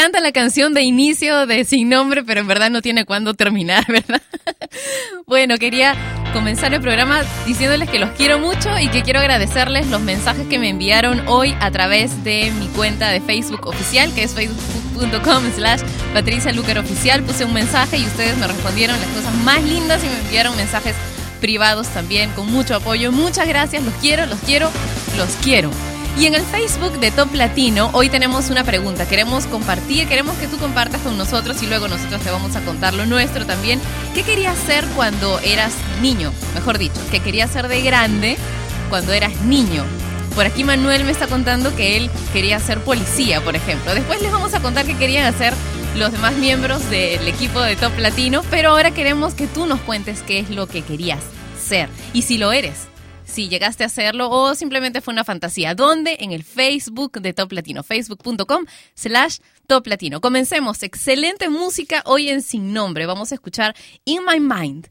Encanta la canción de inicio de Sin Nombre, pero en verdad no tiene cuándo terminar, ¿verdad? bueno, quería comenzar el programa diciéndoles que los quiero mucho y que quiero agradecerles los mensajes que me enviaron hoy a través de mi cuenta de Facebook oficial, que es facebook.com slash Patricia Lucar Oficial. Puse un mensaje y ustedes me respondieron las cosas más lindas y me enviaron mensajes privados también con mucho apoyo. Muchas gracias, los quiero, los quiero, los quiero. Y en el Facebook de Top Latino hoy tenemos una pregunta. Queremos compartir, queremos que tú compartas con nosotros y luego nosotros te vamos a contar lo nuestro también. ¿Qué querías ser cuando eras niño? Mejor dicho, ¿qué querías ser de grande cuando eras niño? Por aquí Manuel me está contando que él quería ser policía, por ejemplo. Después les vamos a contar qué querían hacer los demás miembros del equipo de Top Latino, pero ahora queremos que tú nos cuentes qué es lo que querías ser y si lo eres si llegaste a hacerlo o simplemente fue una fantasía. ¿Dónde? En el Facebook de Top Latino, facebook.com slash Top Latino. Comencemos. Excelente música hoy en Sin Nombre. Vamos a escuchar In My Mind.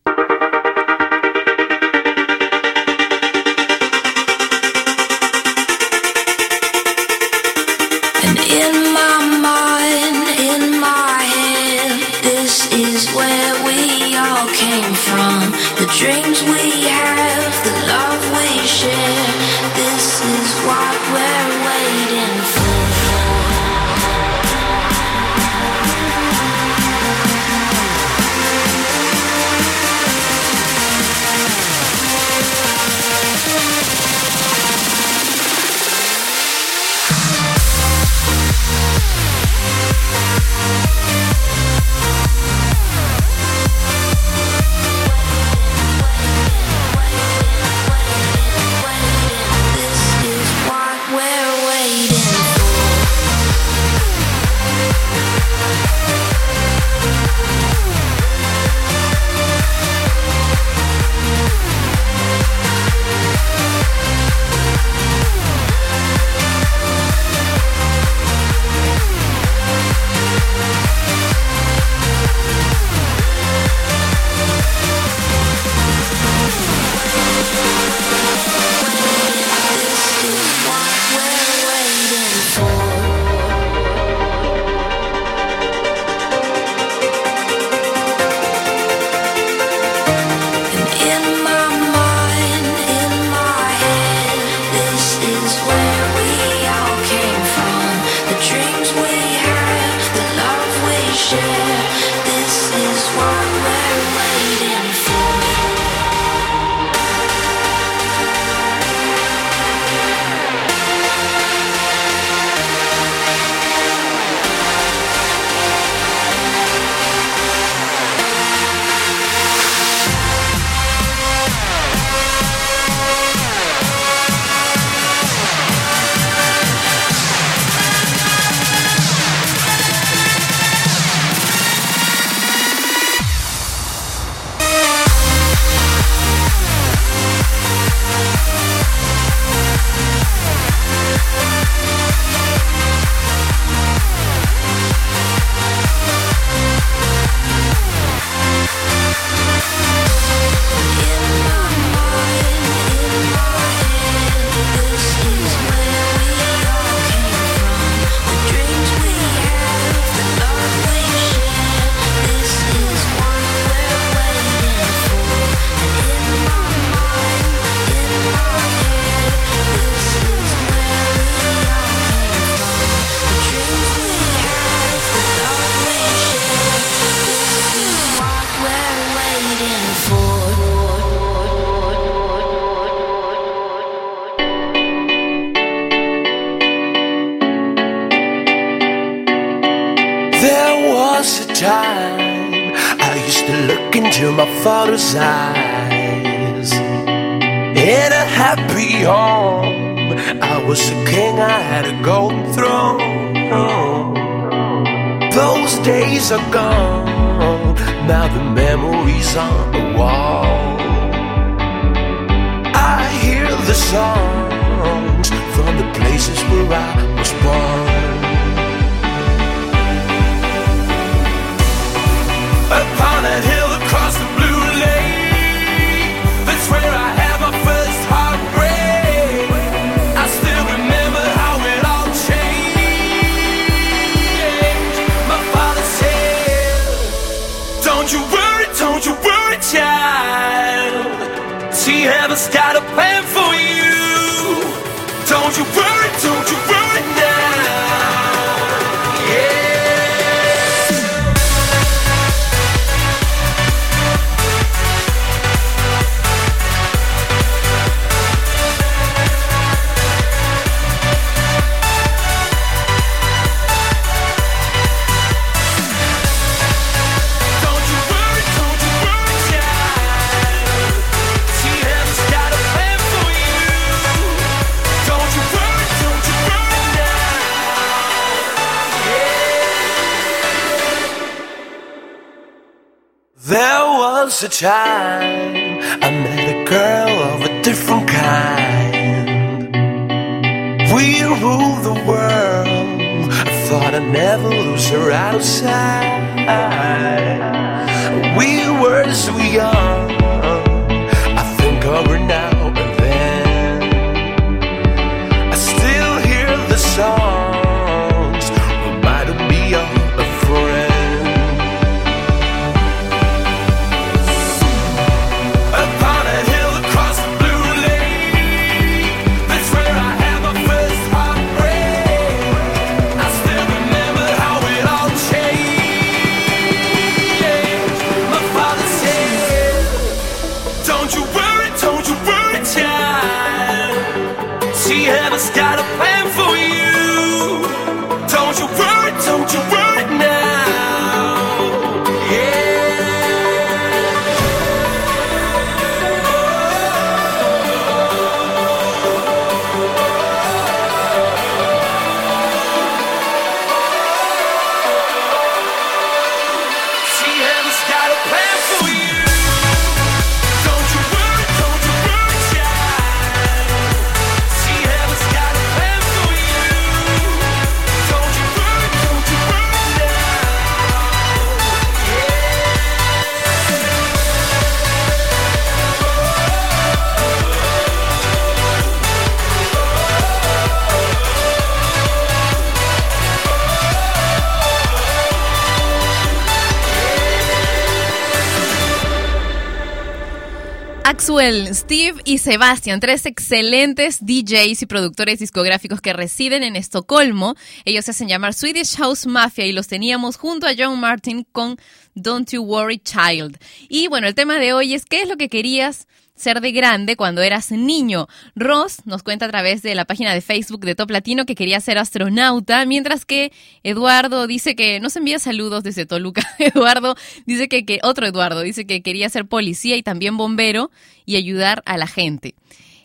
Was a time I met a girl of a different kind. We ruled the world. I thought I'd never lose her out of sight. We were so young. I think of her now Axwell, Steve y Sebastian, tres excelentes DJs y productores discográficos que residen en Estocolmo. Ellos se hacen llamar Swedish House Mafia y los teníamos junto a John Martin con Don't You Worry Child. Y bueno, el tema de hoy es ¿qué es lo que querías ser de grande cuando eras niño. Ross nos cuenta a través de la página de Facebook de Top Latino que quería ser astronauta, mientras que Eduardo dice que nos envía saludos desde Toluca. Eduardo dice que, que otro Eduardo dice que quería ser policía y también bombero y ayudar a la gente.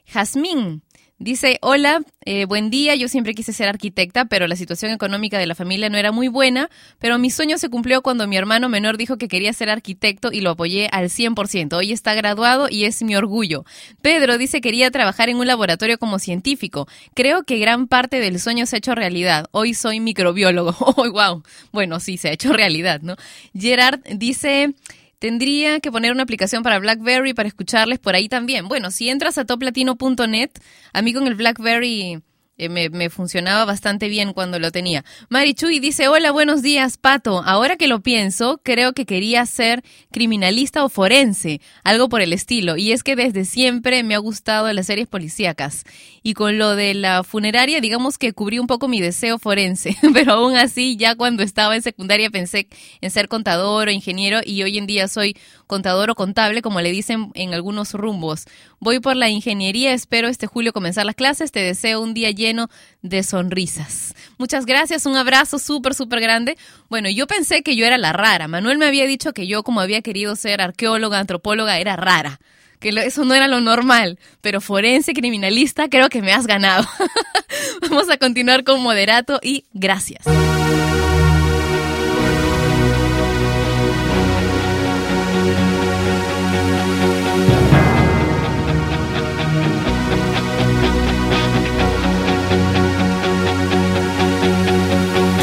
Jazmín Dice, hola, eh, buen día, yo siempre quise ser arquitecta, pero la situación económica de la familia no era muy buena, pero mi sueño se cumplió cuando mi hermano menor dijo que quería ser arquitecto y lo apoyé al 100%. Hoy está graduado y es mi orgullo. Pedro dice quería trabajar en un laboratorio como científico. Creo que gran parte del sueño se ha hecho realidad. Hoy soy microbiólogo. Oh, wow. Bueno, sí, se ha hecho realidad, ¿no? Gerard dice... Tendría que poner una aplicación para BlackBerry para escucharles por ahí también. Bueno, si entras a toplatino.net, a mí con el BlackBerry eh, me, me, funcionaba bastante bien cuando lo tenía. Marichuy dice, hola, buenos días, Pato. Ahora que lo pienso, creo que quería ser criminalista o forense, algo por el estilo. Y es que desde siempre me ha gustado las series policíacas. Y con lo de la funeraria, digamos que cubrí un poco mi deseo forense. Pero aún así, ya cuando estaba en secundaria pensé en ser contador o ingeniero y hoy en día soy contador o contable, como le dicen en algunos rumbos. Voy por la ingeniería, espero este julio comenzar las clases. Te deseo un día lleno de sonrisas. Muchas gracias, un abrazo súper, súper grande. Bueno, yo pensé que yo era la rara. Manuel me había dicho que yo, como había querido ser arqueóloga, antropóloga, era rara que eso no era lo normal, pero forense, criminalista, creo que me has ganado. Vamos a continuar con moderato y gracias.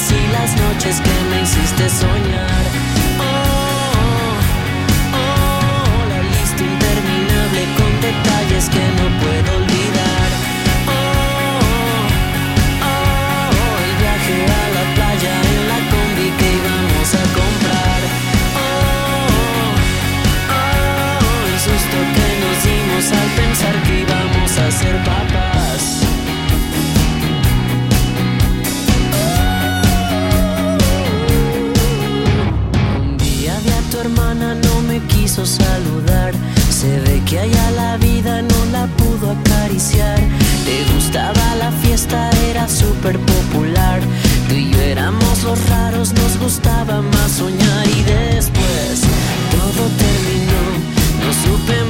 días y las noches que me hiciste soñar. Quiso saludar. Se ve que allá la vida no la pudo acariciar. Le gustaba la fiesta, era súper popular. Tú y yo éramos los raros, nos gustaba más soñar. Y después todo terminó, no supe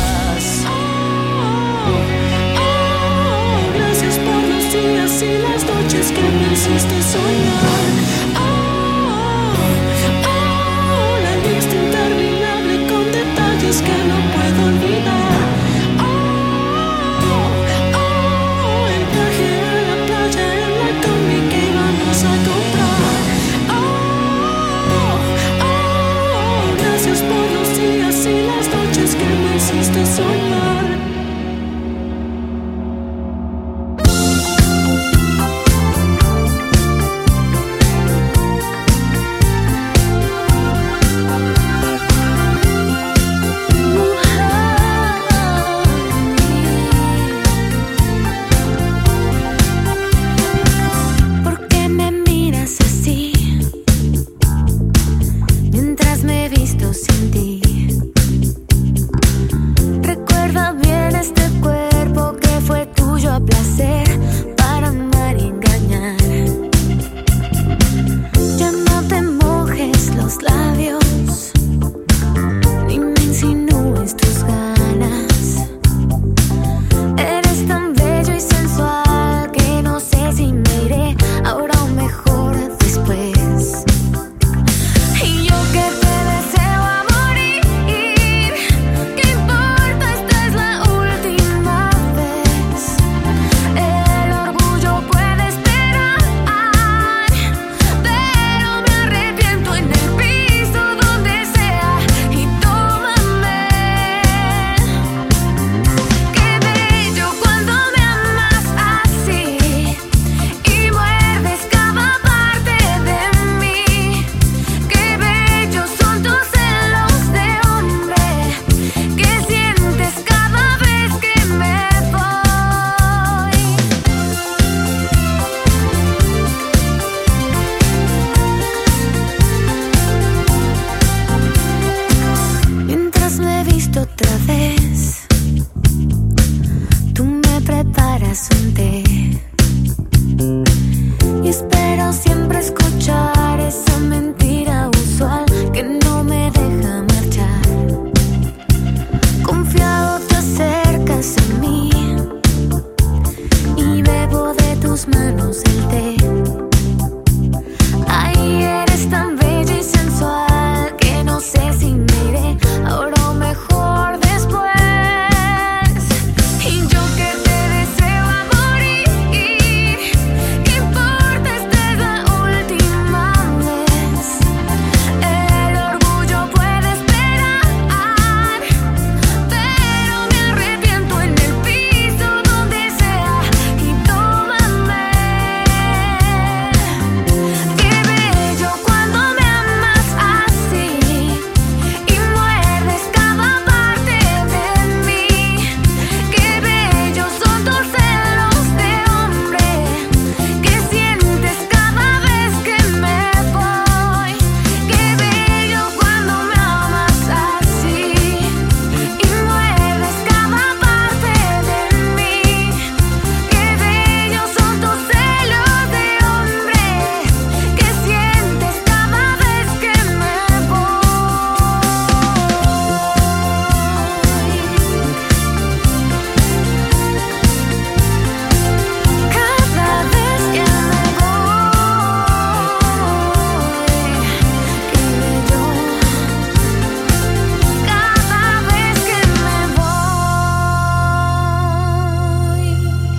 Y las noches que me hiciste soñar. Oh, oh, la lista interminable con detalles que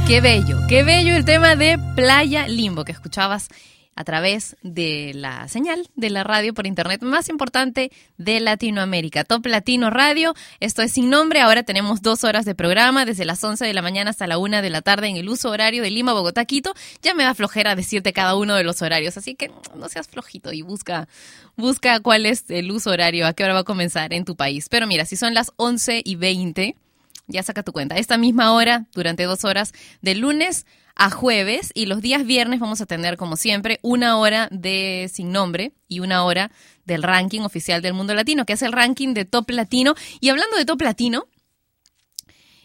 Qué bello, qué bello el tema de Playa Limbo que escuchabas a través de la señal de la radio por internet más importante de Latinoamérica, Top Latino Radio. Esto es sin nombre. Ahora tenemos dos horas de programa desde las 11 de la mañana hasta la 1 de la tarde en el uso horario de Lima, Bogotá, Quito. Ya me da flojera decirte cada uno de los horarios, así que no seas flojito y busca, busca cuál es el uso horario, a qué hora va a comenzar en tu país. Pero mira, si son las 11 y 20, ya saca tu cuenta. Esta misma hora, durante dos horas, de lunes a jueves y los días viernes vamos a tener, como siempre, una hora de sin nombre y una hora del ranking oficial del mundo latino, que es el ranking de top latino. Y hablando de top latino,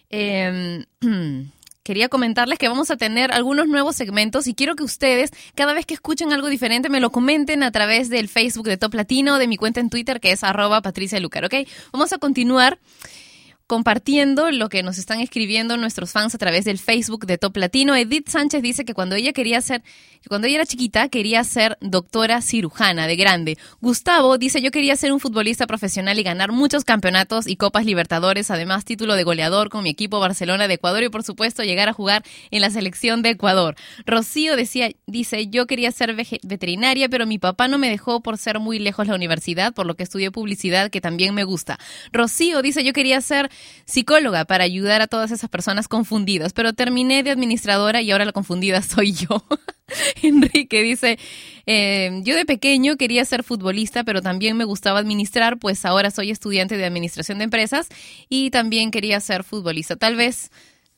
eh, quería comentarles que vamos a tener algunos nuevos segmentos y quiero que ustedes, cada vez que escuchen algo diferente, me lo comenten a través del Facebook de Top Latino, de mi cuenta en Twitter, que es arroba Patricia Lucar, ¿ok? Vamos a continuar compartiendo lo que nos están escribiendo nuestros fans a través del Facebook de Top Latino. Edith Sánchez dice que cuando ella quería ser, que cuando ella era chiquita quería ser doctora cirujana de grande. Gustavo dice yo quería ser un futbolista profesional y ganar muchos campeonatos y copas Libertadores, además título de goleador con mi equipo Barcelona de Ecuador y por supuesto llegar a jugar en la selección de Ecuador. Rocío decía, dice yo quería ser veterinaria, pero mi papá no me dejó por ser muy lejos la universidad, por lo que estudié publicidad que también me gusta. Rocío dice yo quería ser psicóloga para ayudar a todas esas personas confundidas, pero terminé de administradora y ahora la confundida soy yo. Enrique dice, eh, yo de pequeño quería ser futbolista, pero también me gustaba administrar, pues ahora soy estudiante de administración de empresas y también quería ser futbolista. Tal vez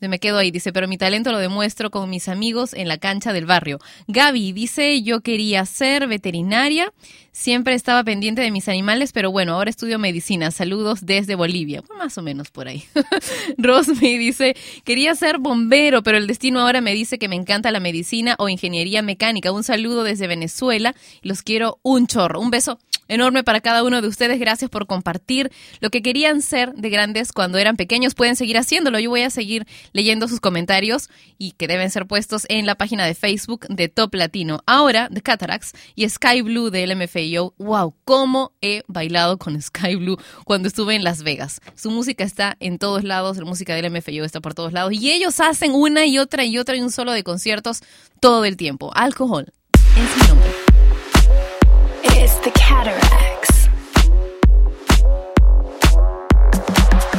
me quedo ahí, dice, pero mi talento lo demuestro con mis amigos en la cancha del barrio. Gaby dice, yo quería ser veterinaria, siempre estaba pendiente de mis animales, pero bueno, ahora estudio medicina. Saludos desde Bolivia. Pues más o menos por ahí. Rosme dice, quería ser bombero, pero el destino ahora me dice que me encanta la medicina o ingeniería mecánica. Un saludo desde Venezuela. Los quiero un chorro. Un beso enorme para cada uno de ustedes. Gracias por compartir lo que querían ser de grandes cuando eran pequeños. Pueden seguir haciéndolo. Yo voy a seguir leyendo sus comentarios y que deben ser puestos en la página de Facebook de Top Latino. Ahora, The Cataracts y Sky Blue de LMFAO. ¡Wow! ¿Cómo he bailado con Sky Blue cuando estuve en Las Vegas? Su música está en todos lados, la música del LMFAO está por todos lados y ellos hacen una y otra y otra y un solo de conciertos todo el tiempo. Alcohol nombre. It's the cataracts.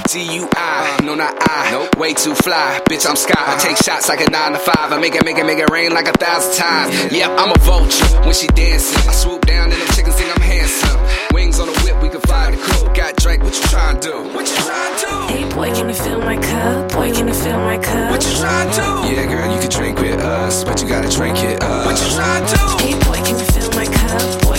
T-U-I, no not I, nope. way too fly, bitch I'm sky. I take shots like a nine to five, I make it, make it, make it rain like a thousand times. Yep, I'm a vulture when she dancing. I swoop down and them chickens think I'm handsome. Wings on the whip, we can fly the coop. Got Drake, what you trying to do? What you trying to do? Hey boy, can you fill my cup? Boy, can you fill my cup? What you trying to do? Yeah, girl, you can drink with us, but you gotta drink it up. What you trying to do? Hey boy, can you fill my cup? Boy,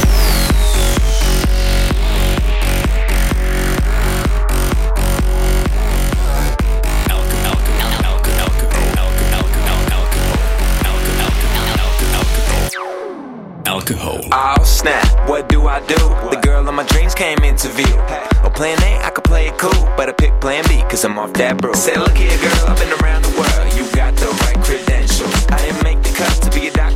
Alcohol. Oh snap, what do I do? The girl of my dreams came into view. Oh, plan A, I could play it cool, but I pick plan B, cause I'm off that bro. Say, look here, girl, I've been around the world, you got the right credentials. I didn't make the cut to be a doctor,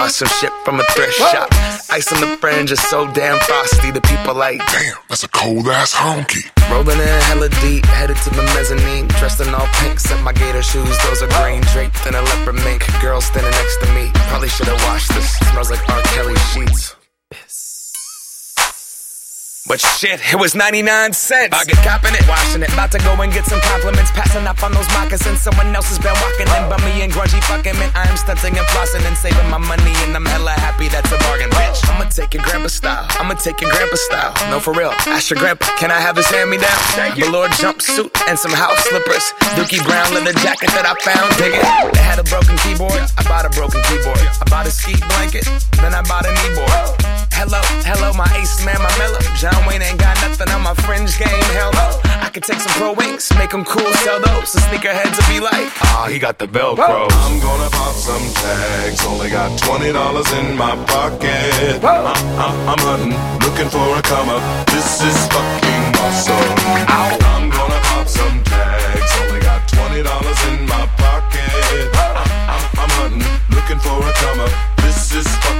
bought some shit from a thrift shop. Ice on the fringe is so damn frosty. The people like, damn, that's a cold ass honky. Rolling in hella deep, headed to the mezzanine. Dressed in all pink, set my gator shoes. Those are green, draped in a leopard mink. Girl standing next to me. Probably should have washed this. Smells like R. Kelly sheets. But shit, it was 99 cents. I get copping it, washing it. About to go and get some compliments. Passing up on those moccasins. Someone else has been walking in by me and grungy fucking man. I am stunting and flossing and saving my money. And I'm hella happy that's a bargain, bitch. I'ma take your grandpa style. I'ma take your grandpa style. No, for real. Ask your grandpa, can I have his hand me down? Velour jumpsuit and some house slippers. Dookie brown leather jacket that I found. Dig it. It had a broken keyboard. I bought a broken keyboard. I bought a ski blanket. Then I bought a kneeboard. Hello, hello, my ace man, my mellow. John Wayne ain't got nothing on my fringe game. Hell no. I could take some pro wings, make them cool, sell those. The sneakerheads will be like, ah, he got the Velcro. I'm gonna pop some tags. Only got twenty dollars in my pocket. I'm, I'm, uh, uh, I'm hunting, looking for a come up. This is fucking awesome. I'm gonna pop some tags. Only got twenty dollars in my pocket. I'm, uh, I'm, I'm hunting, looking for a come up. This is fucking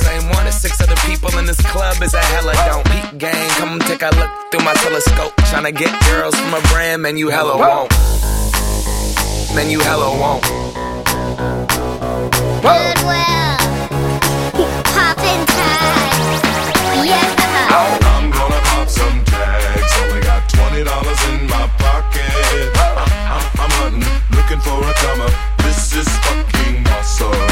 same one as six other people in this club is a hella don't. Peak gang, come take a look through my telescope. Tryna get girls from a brand, man, you hella won't. Man, you hella won't. Goodwill. Poppin' tags. Yeah. Uh-huh. I'm gonna pop some tags. Only got twenty dollars in my pocket. I- I'm, I'm hunting, looking for a come up. This is fucking awesome.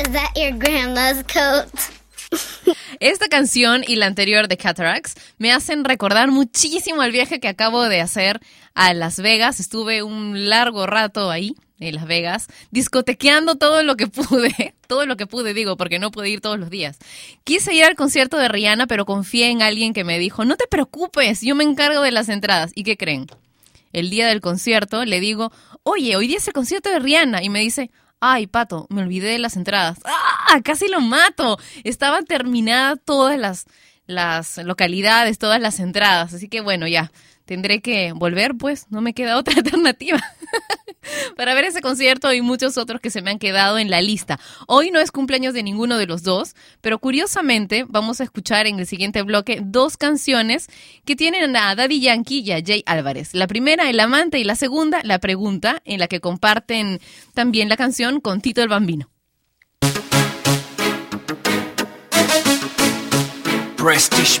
Is that your grandma's coat? Esta canción y la anterior de Cataracts me hacen recordar muchísimo el viaje que acabo de hacer a Las Vegas. Estuve un largo rato ahí, en Las Vegas, discotequeando todo lo que pude. Todo lo que pude, digo, porque no pude ir todos los días. Quise ir al concierto de Rihanna, pero confié en alguien que me dijo, no te preocupes, yo me encargo de las entradas. ¿Y qué creen? El día del concierto le digo, oye, hoy día es el concierto de Rihanna. Y me dice, ay, Pato, me olvidé de las entradas. ¡Ah! Casi lo mato. Estaban terminadas todas las, las localidades, todas las entradas. Así que bueno, ya. Tendré que volver, pues no me queda otra alternativa para ver ese concierto y muchos otros que se me han quedado en la lista. Hoy no es cumpleaños de ninguno de los dos, pero curiosamente vamos a escuchar en el siguiente bloque dos canciones que tienen a Daddy Yankee y a Jay Álvarez. La primera, El Amante, y la segunda, La Pregunta, en la que comparten también la canción con Tito el Bambino. Prestige.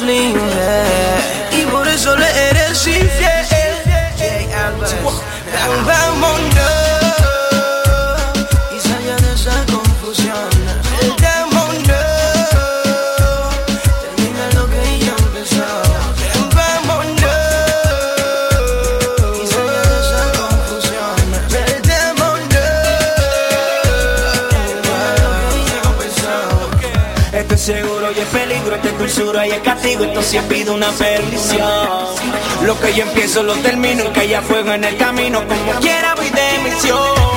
sleep, yeah. Dulzura y es castigo, esto sí pido una perdición. Lo que yo empiezo lo termino, y que haya fuego en el camino, como quiera voy de misión.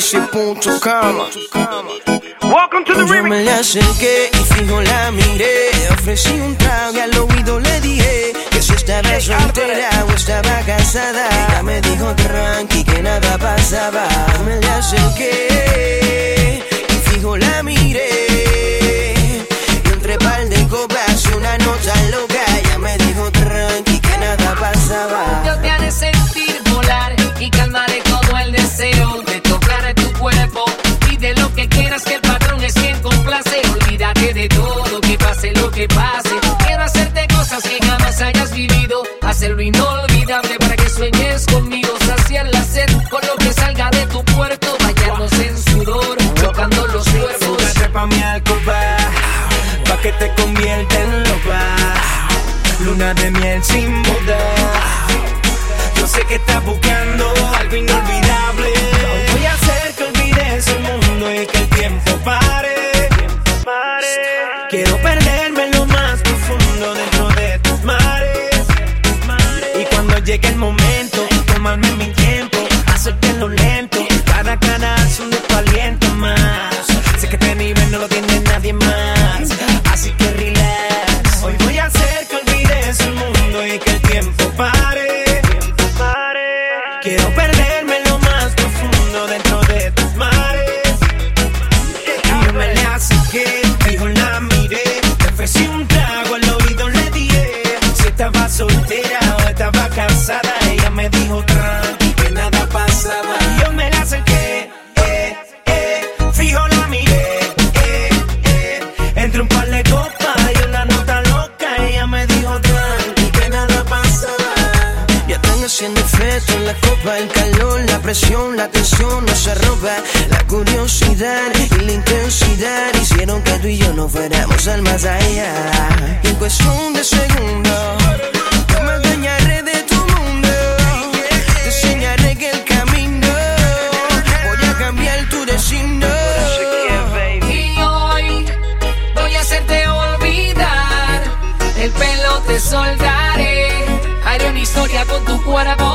ese punto cama. Welcome to the Yo me la acerqué y fijo la miré. Ofrecí un trago y al oído le dije que si estaba soltera o estaba casada. Ella me dijo tranqui que nada pasaba. Yo me la acerqué y fijo la miré. Y entre par de copas y una nota loca Quiero hacerte cosas que jamás hayas vivido. Hacerlo inolvidable para que sueñes conmigo. Saciar la sed con lo que salga de tu puerto. Bañarnos en sudor, chocando los cuerpos. Súbete pa' mi alcoba, pa' que te convierta en loba. Luna de miel sin boda. Yo sé que estás buscando algo No veremos al más allá. Y en cuestión de segundos, yo me dañaré de tu mundo. Te enseñaré que el camino, voy a cambiar tu destino. Y hoy voy a hacerte olvidar, el pelo te soldaré, haré una historia con tu cuerpo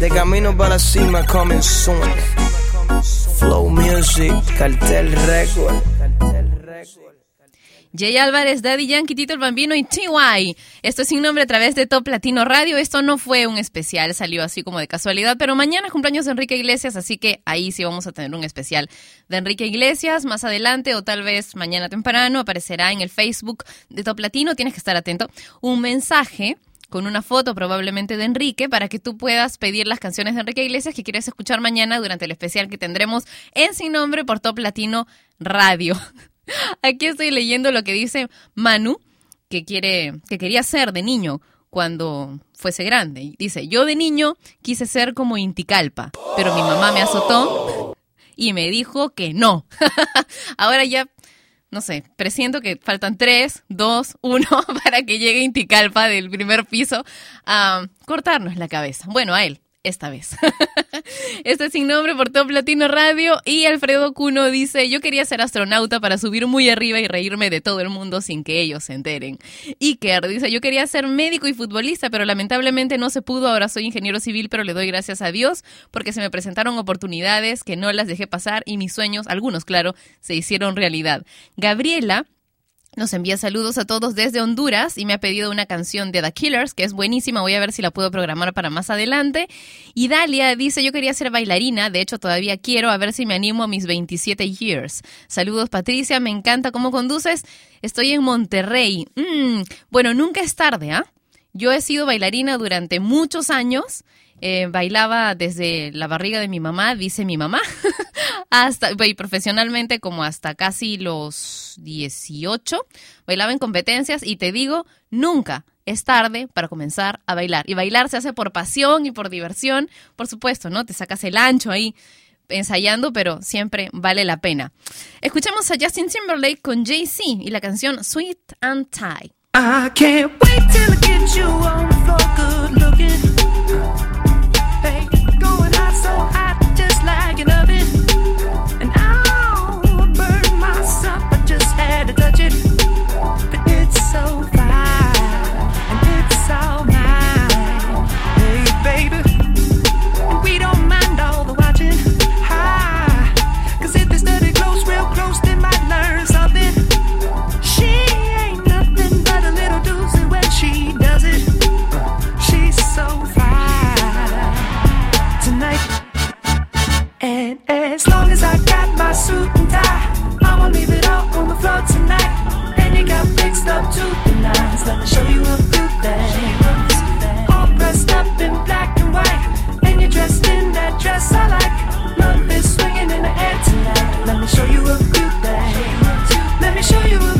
De camino para cima, coming soon. Flow Music, Cartel Record. Jay Álvarez, Daddy Yankee, Tito el Bambino y TY. Esto es sin nombre a través de Top Latino Radio. Esto no fue un especial, salió así como de casualidad, pero mañana es cumpleaños de Enrique Iglesias, así que ahí sí vamos a tener un especial de Enrique Iglesias más adelante o tal vez mañana temprano aparecerá en el Facebook de Top Latino. Tienes que estar atento. Un mensaje con una foto probablemente de Enrique para que tú puedas pedir las canciones de Enrique Iglesias que quieres escuchar mañana durante el especial que tendremos en Sin Nombre por Top Latino Radio. Aquí estoy leyendo lo que dice Manu, que quiere, que quería ser de niño cuando fuese grande. Dice, yo de niño quise ser como Inticalpa, pero mi mamá me azotó y me dijo que no. Ahora ya, no sé, presiento que faltan tres, dos, uno para que llegue Inticalpa del primer piso a cortarnos la cabeza. Bueno, a él. Esta vez. Este es sin nombre por Top Latino Radio. Y Alfredo Cuno dice: Yo quería ser astronauta para subir muy arriba y reírme de todo el mundo sin que ellos se enteren. Iker dice: Yo quería ser médico y futbolista, pero lamentablemente no se pudo. Ahora soy ingeniero civil, pero le doy gracias a Dios porque se me presentaron oportunidades que no las dejé pasar y mis sueños, algunos claro, se hicieron realidad. Gabriela nos envía saludos a todos desde Honduras y me ha pedido una canción de The Killers, que es buenísima. Voy a ver si la puedo programar para más adelante. Y Dalia dice, yo quería ser bailarina, de hecho todavía quiero, a ver si me animo a mis 27 years. Saludos Patricia, me encanta cómo conduces. Estoy en Monterrey. Mm, bueno, nunca es tarde, ¿ah? Yo he sido bailarina durante muchos años. Eh, bailaba desde la barriga de mi mamá, dice mi mamá, hasta, y profesionalmente como hasta casi los 18. Bailaba en competencias y te digo, nunca es tarde para comenzar a bailar. Y bailar se hace por pasión y por diversión, por supuesto, ¿no? Te sacas el ancho ahí ensayando, pero siempre vale la pena. Escuchamos a Justin Timberlake con Jay-Z y la canción Sweet and Tie. I can't wait till you good looking. thinking of it. And as long as I got my suit and tie, I'ma leave it all on the floor tonight. And you got fixed up to the nines. Let me show you a few things. All dressed up in black and white. And you're dressed in that dress I like. Love is swinging in the air tonight. Let me show you a few things. Let me show you a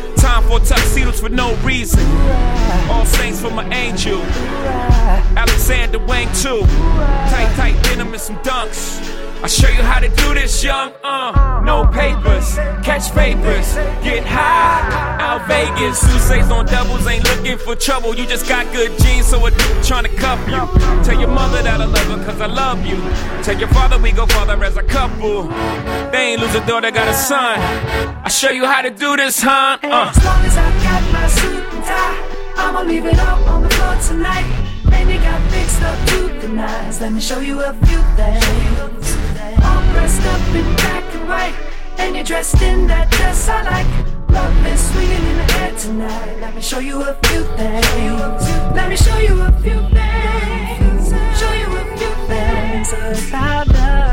Time for tuxedos for no reason. All saints for my angel. Alexander Wang too. Tight, tight denim and some dunks. I show you how to do this, young. Uh, no papers, catch papers, get high. Out Vegas, Sousa's on doubles, ain't looking for trouble. You just got good genes, so a dude trying to cuff you. Tell your mother that I love her, cause I love you. Tell your father we go father as a couple. They ain't lose a daughter, got a son. Show you how to do this, huh? Uh. As long as I got my suit and tie, I'ma leave it all on the floor tonight. And you got fixed up to the nines. Let me show you a few things. All dressed up in black and white, and you're dressed in that dress I like. Love is swinging in the air tonight. Let me show you a few things. Let me show you a few things. Show you a few things about love.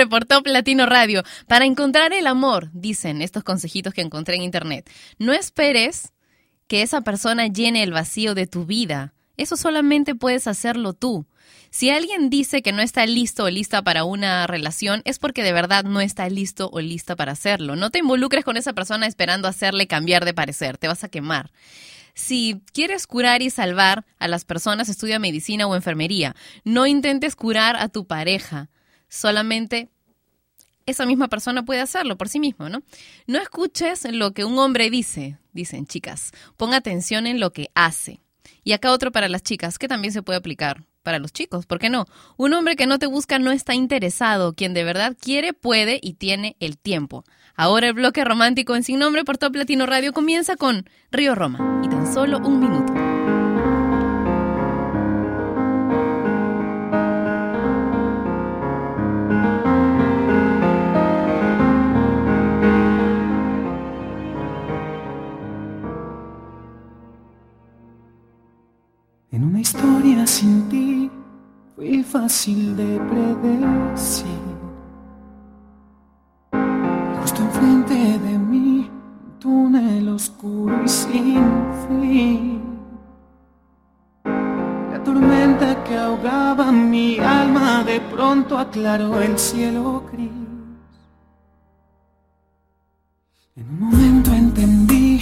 Sin nombre por Top Latino Radio. Para encontrar el amor, dicen estos consejitos que encontré en internet. No esperes que esa persona llene el vacío de tu vida. Eso solamente puedes hacerlo tú. Si alguien dice que no está listo o lista para una relación, es porque de verdad no está listo o lista para hacerlo. No te involucres con esa persona esperando hacerle cambiar de parecer, te vas a quemar. Si quieres curar y salvar a las personas, estudia medicina o enfermería. No intentes curar a tu pareja. Solamente esa misma persona puede hacerlo por sí mismo, ¿no? No escuches lo que un hombre dice, dicen chicas. Ponga atención en lo que hace. Y acá otro para las chicas, que también se puede aplicar para los chicos, ¿por qué no? Un hombre que no te busca no está interesado. Quien de verdad quiere, puede y tiene el tiempo. Ahora el bloque romántico en Sin Nombre por Top Latino Radio comienza con Río Roma y tan solo un minuto. Historia sin ti fue fácil de predecir. Justo enfrente de mí, un túnel oscuro y sin fin. La tormenta que ahogaba mi alma de pronto aclaró el cielo gris. En un momento entendí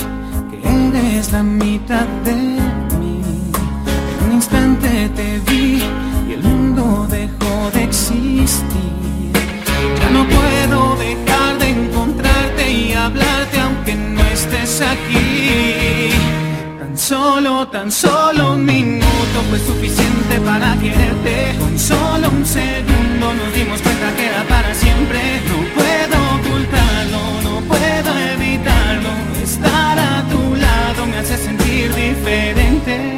que eres la mitad de Ya no puedo dejar de encontrarte y hablarte aunque no estés aquí. Tan solo, tan solo un minuto fue suficiente para quererte. Con solo un segundo nos dimos cuenta que era para siempre. No puedo ocultarlo, no puedo evitarlo. Estar a tu lado me hace sentir diferente.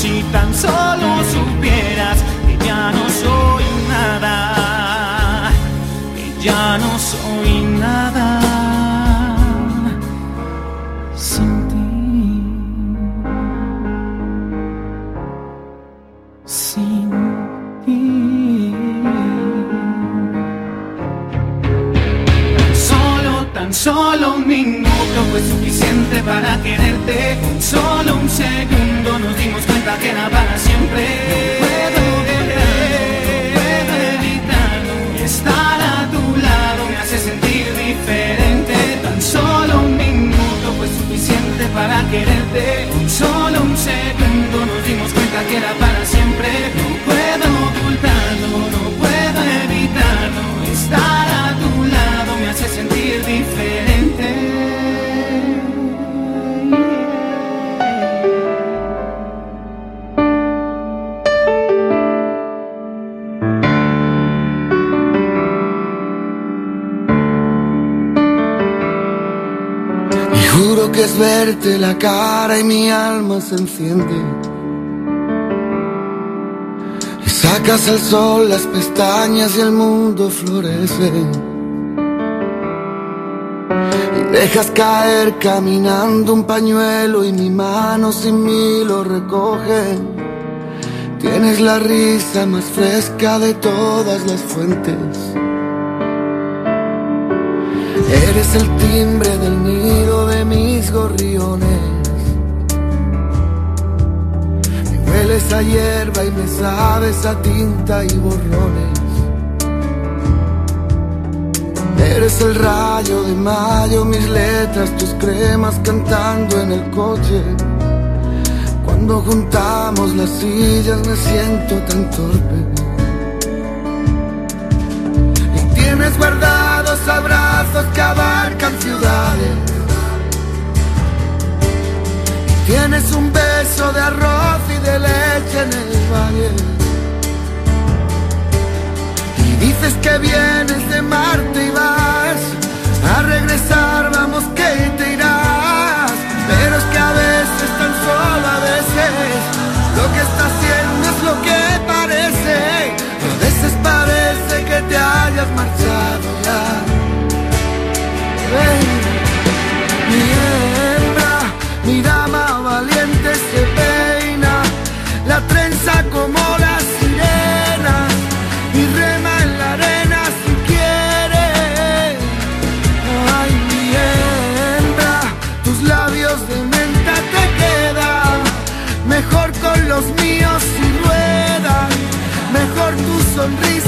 Si tan solo supieras tan solo un minuto fue suficiente para quererte. Solo un segundo nos dimos cuenta que era para siempre. No puedo evitarlo, no puedo evitarlo. Estar a tu lado me hace sentir diferente. Tan solo un minuto fue suficiente para quererte. Solo un segundo nos dimos cuenta que era para siempre. Sentir diferente. Juro que es verte la cara y mi alma se enciende. Y sacas al sol las pestañas y el mundo florece. Dejas caer caminando un pañuelo y mi mano sin mí lo recoge. Tienes la risa más fresca de todas las fuentes. Eres el timbre del nido de mis gorriones. Me hueles a hierba y me sabes a tinta y borrones. Eres el rayo de mayo, mis letras, tus cremas cantando en el coche. Cuando juntamos las sillas me siento tan torpe. Y tienes guardados abrazos que abarcan ciudades. Tienes un beso de arroz y de leche en el valle. Dices que vienes de Marte y vas a regresar, vamos que te irás. Pero es que a veces, tan solo a veces, lo que está haciendo es lo que parece. A veces parece que te hayas marchado ya. Mi hembra, mi dama valiente se sonrisa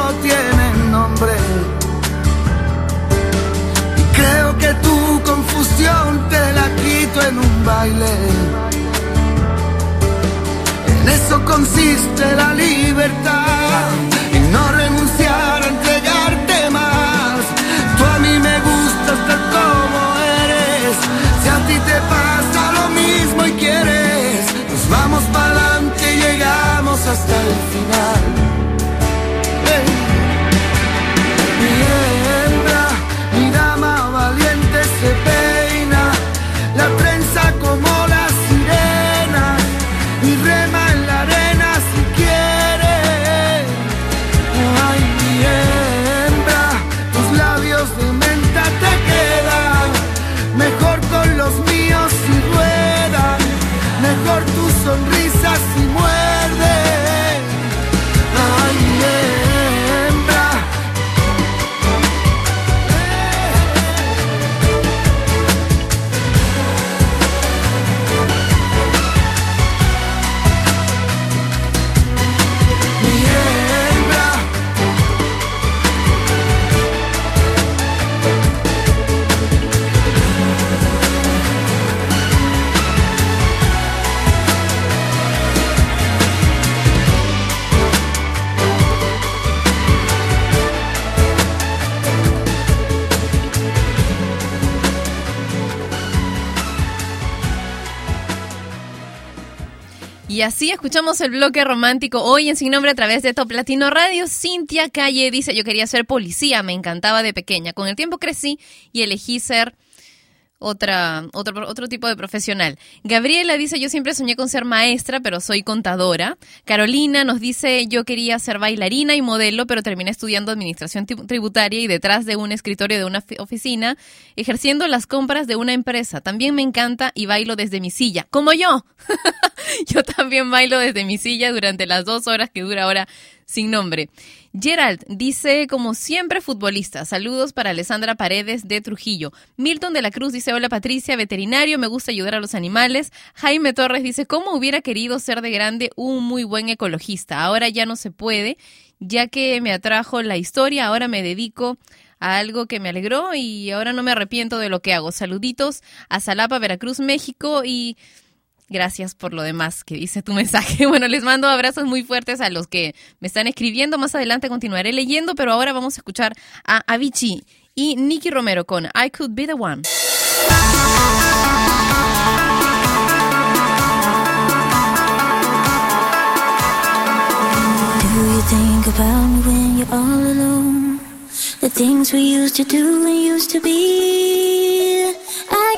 que tu confusión te la quito en un baile. En eso consiste la libertad. En no renunciar a entregarte más. Tú a mí me gustas tal como eres. Si a ti te pasa lo mismo y quieres, nos vamos para adelante y llegamos hasta el final. Y así escuchamos el bloque romántico hoy en Sin Nombre a través de Top Latino Radio. Cintia Calle dice, yo quería ser policía, me encantaba de pequeña. Con el tiempo crecí y elegí ser otra, otro, otro tipo de profesional. Gabriela dice, yo siempre soñé con ser maestra, pero soy contadora. Carolina nos dice, yo quería ser bailarina y modelo, pero terminé estudiando administración tri- tributaria y detrás de un escritorio de una fi- oficina, ejerciendo las compras de una empresa. También me encanta y bailo desde mi silla, como yo. yo también bailo desde mi silla durante las dos horas que dura ahora sin nombre. Gerald dice, como siempre, futbolista. Saludos para Alessandra Paredes de Trujillo. Milton de la Cruz dice, hola Patricia, veterinario, me gusta ayudar a los animales. Jaime Torres dice, ¿cómo hubiera querido ser de grande un muy buen ecologista? Ahora ya no se puede, ya que me atrajo la historia, ahora me dedico a algo que me alegró y ahora no me arrepiento de lo que hago. Saluditos a Salapa, Veracruz, México y Gracias por lo demás que dice tu mensaje. Bueno, les mando abrazos muy fuertes a los que me están escribiendo. Más adelante continuaré leyendo, pero ahora vamos a escuchar a Avicii y Nicky Romero con I Could Be the One. Think about when you're all alone? The things we used to do and used.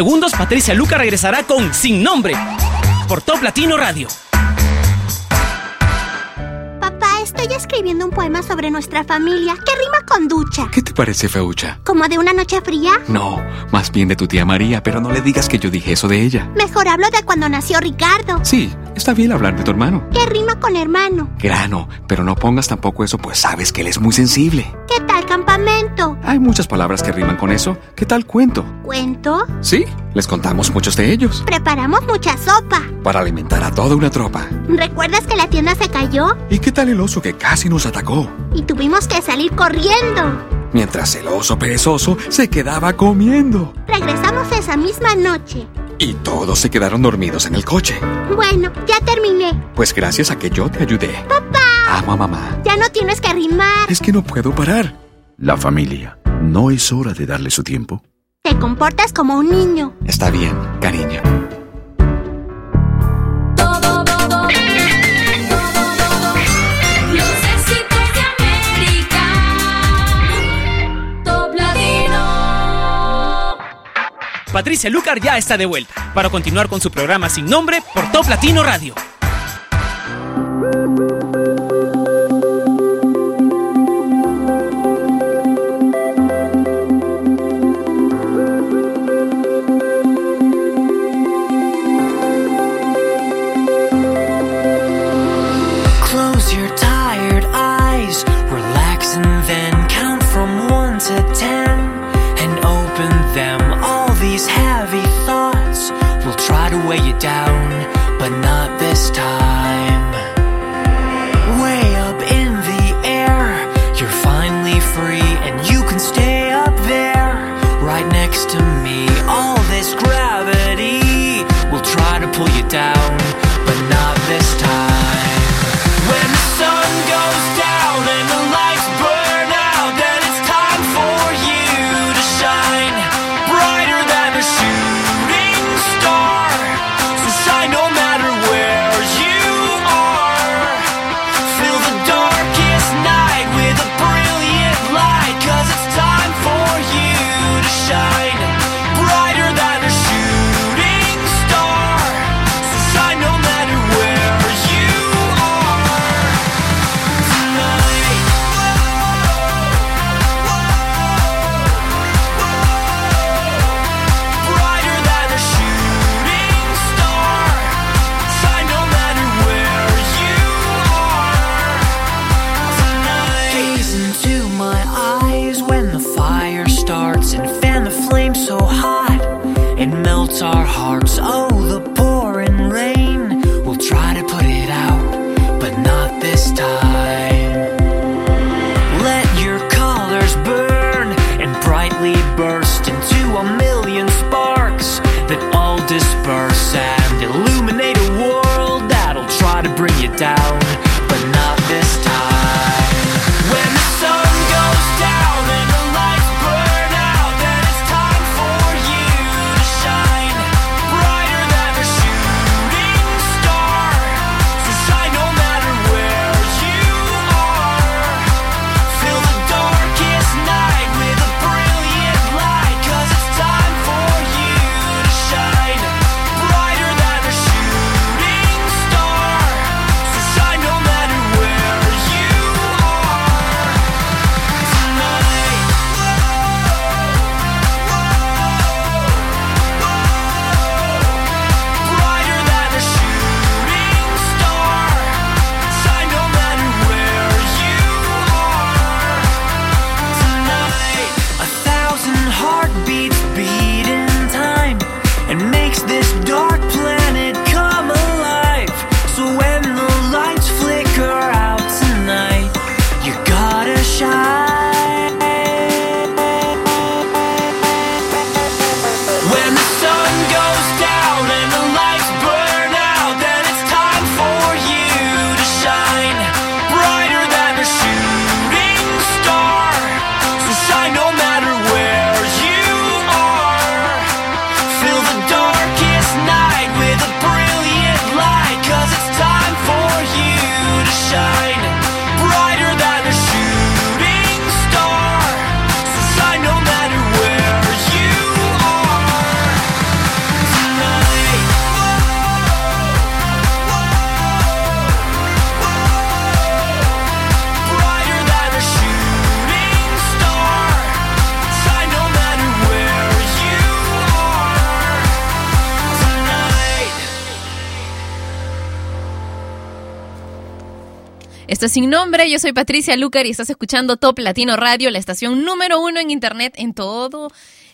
segundos Patricia Luca regresará con Sin Nombre por Top Latino Radio. Papá, estoy escribiendo un poema sobre nuestra familia que rima con ducha. ¿Qué te parece, Feucha? ¿Como de una noche fría? No, más bien de tu tía María, pero no le digas que yo dije eso de ella. Mejor hablo de cuando nació Ricardo. Sí, está bien hablar de tu hermano. Que rima con hermano. Grano, pero no pongas tampoco eso, pues sabes que él es muy sensible. ¿Qué tal campamento? Hay muchas palabras que riman con eso. ¿Qué tal cuento? ¿Cuento? Sí, les contamos muchos de ellos. Preparamos mucha sopa. Para alimentar a toda una tropa. ¿Recuerdas que la tienda se cayó? ¿Y qué tal el oso que casi nos atacó? Y tuvimos que salir corriendo. Mientras el oso perezoso se quedaba comiendo. Regresamos esa misma noche. Y todos se quedaron dormidos en el coche. Bueno, ya terminé. Pues gracias a que yo te ayudé. Papá, Amo a mamá. ya no tienes que rimar. Es que no puedo parar. La familia. ¿No es hora de darle su tiempo? te comportas como un niño. Está bien, cariño. Patricia Lucar ya está de vuelta para continuar con su programa sin nombre por Top Latino Radio. you down, but not this time. sin nombre. Yo soy Patricia Lucar y estás escuchando Top Latino Radio, la estación número uno en Internet en todo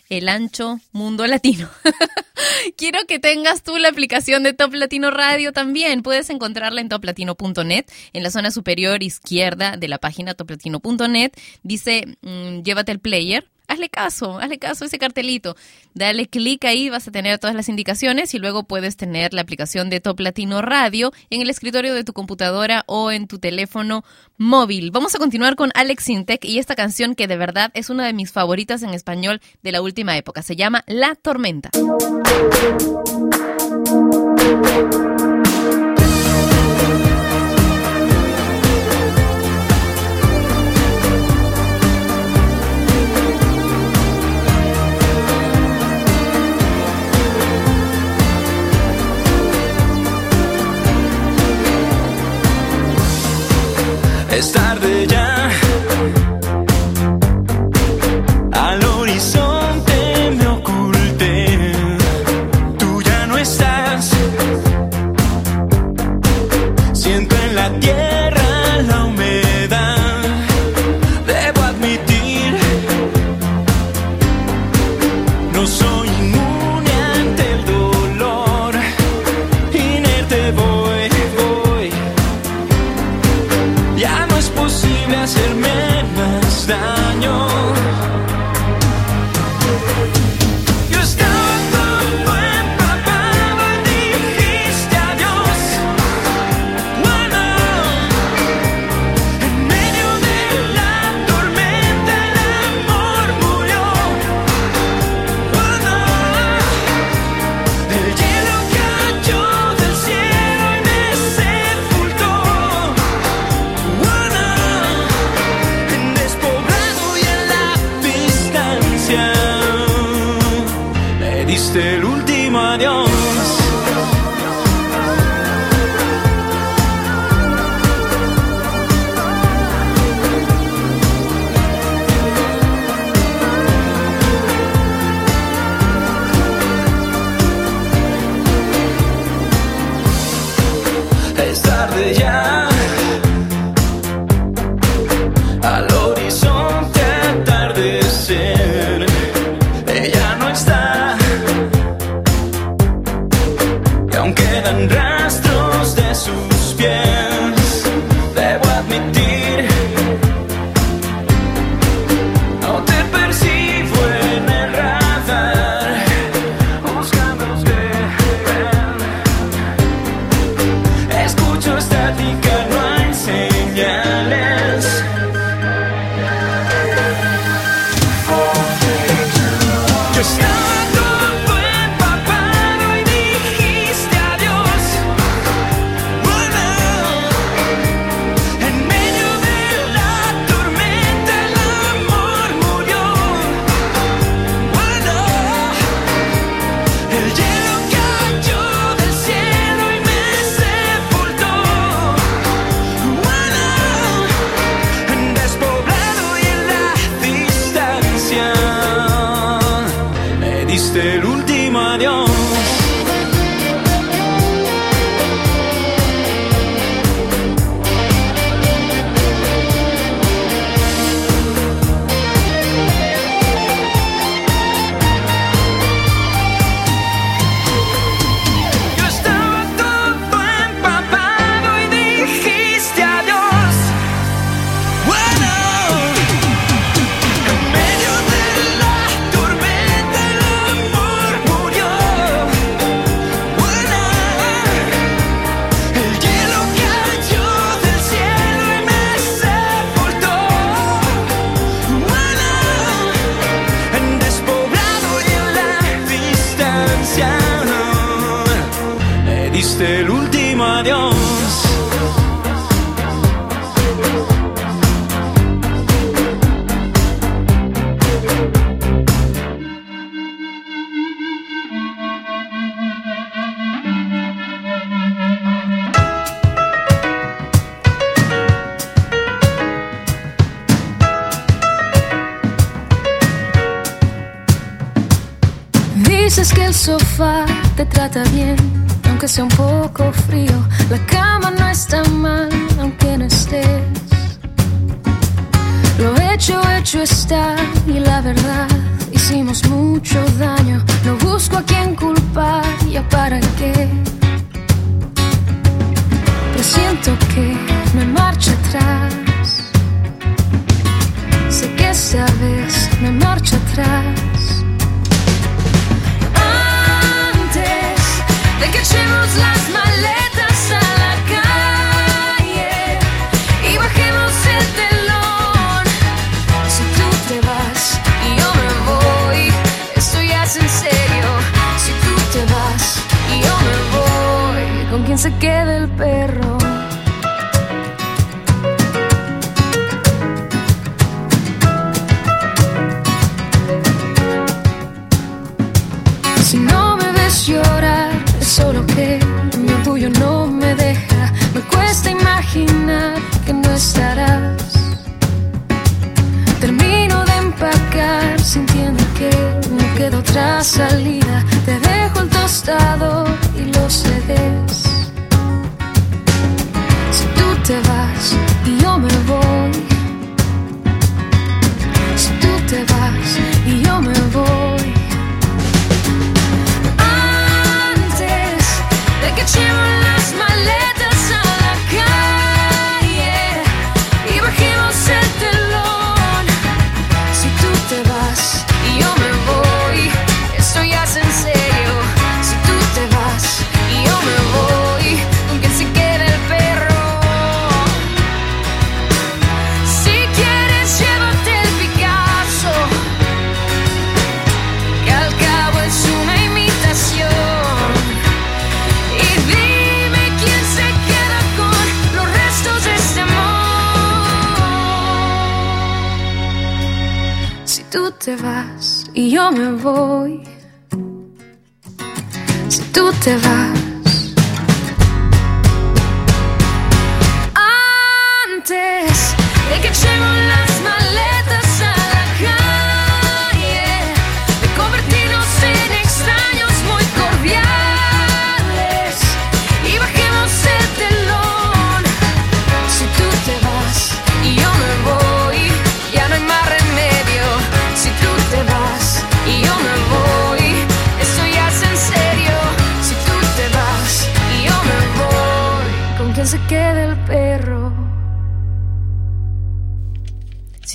el ancho mundo latino. Quiero que tengas tú la aplicación de Top Latino Radio también. Puedes encontrarla en toplatino.net, en la zona superior izquierda de la página toplatino.net. Dice, mm, llévate el player hazle caso, hazle caso a ese cartelito. Dale clic ahí, vas a tener todas las indicaciones y luego puedes tener la aplicación de Top Latino Radio en el escritorio de tu computadora o en tu teléfono móvil. Vamos a continuar con Alex Sintec y esta canción que de verdad es una de mis favoritas en español de la última época. Se llama La Tormenta. Es tarde ya.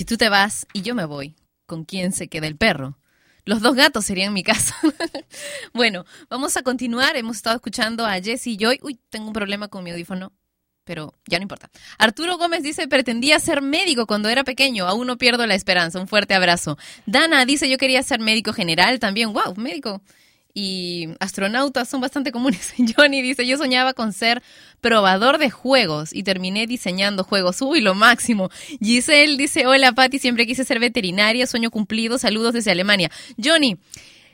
Si tú te vas y yo me voy, ¿con quién se queda el perro? Los dos gatos serían mi caso. bueno, vamos a continuar. Hemos estado escuchando a Jesse Joy. Uy, tengo un problema con mi audífono, pero ya no importa. Arturo Gómez dice, pretendía ser médico cuando era pequeño. Aún no pierdo la esperanza. Un fuerte abrazo. Dana dice, yo quería ser médico general también. Wow, médico. Y astronautas son bastante comunes. Johnny dice, yo soñaba con ser probador de juegos y terminé diseñando juegos. Uy, lo máximo. Giselle dice, hola Patti, siempre quise ser veterinaria, sueño cumplido, saludos desde Alemania. Johnny,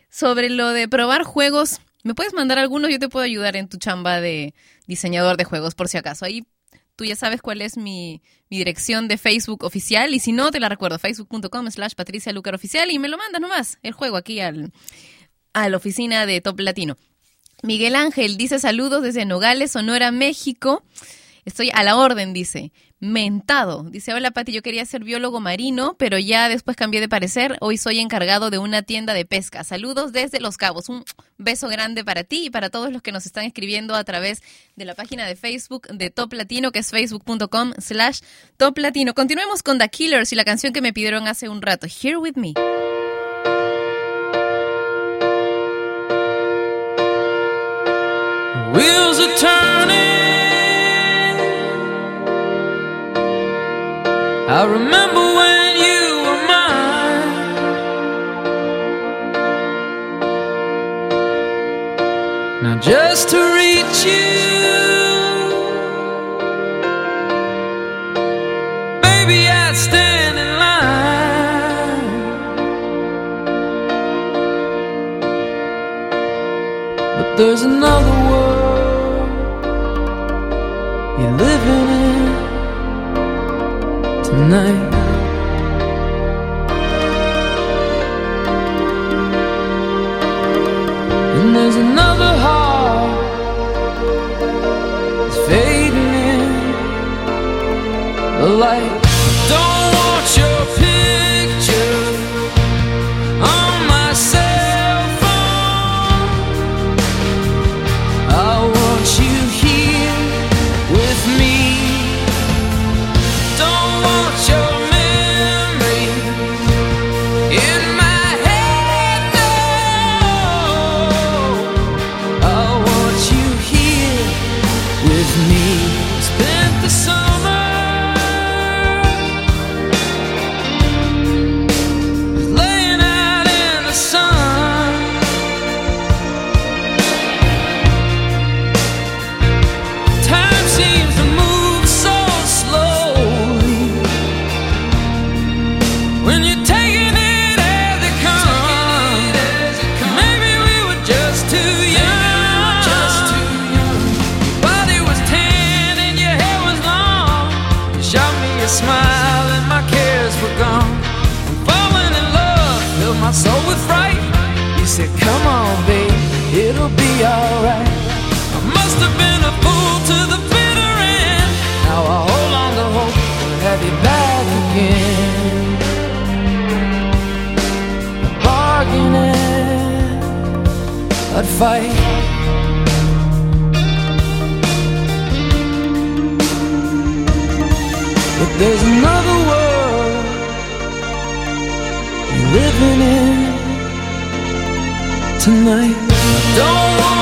sobre lo de probar juegos, ¿me puedes mandar algunos? Yo te puedo ayudar en tu chamba de diseñador de juegos, por si acaso. Ahí tú ya sabes cuál es mi, mi dirección de Facebook oficial y si no, te la recuerdo, facebook.com slash Patricia Lucar Oficial y me lo mandas nomás, el juego aquí al, a la oficina de Top Latino. Miguel Ángel dice saludos desde Nogales, Sonora, México. Estoy a la orden, dice. Mentado. Dice, hola Pati, yo quería ser biólogo marino, pero ya después cambié de parecer. Hoy soy encargado de una tienda de pesca. Saludos desde Los Cabos. Un beso grande para ti y para todos los que nos están escribiendo a través de la página de Facebook de Top Latino, que es facebook.com slash Top Latino. Continuemos con The Killers y la canción que me pidieron hace un rato, Here With Me. I remember when you were mine. Now just to reach you, baby, I'd stand in line. But there's another world you're living in tonight. And there's another heart that's fading in the light. Have you back again. Bargaining, I'd fight. But there's another world you're living in tonight. I don't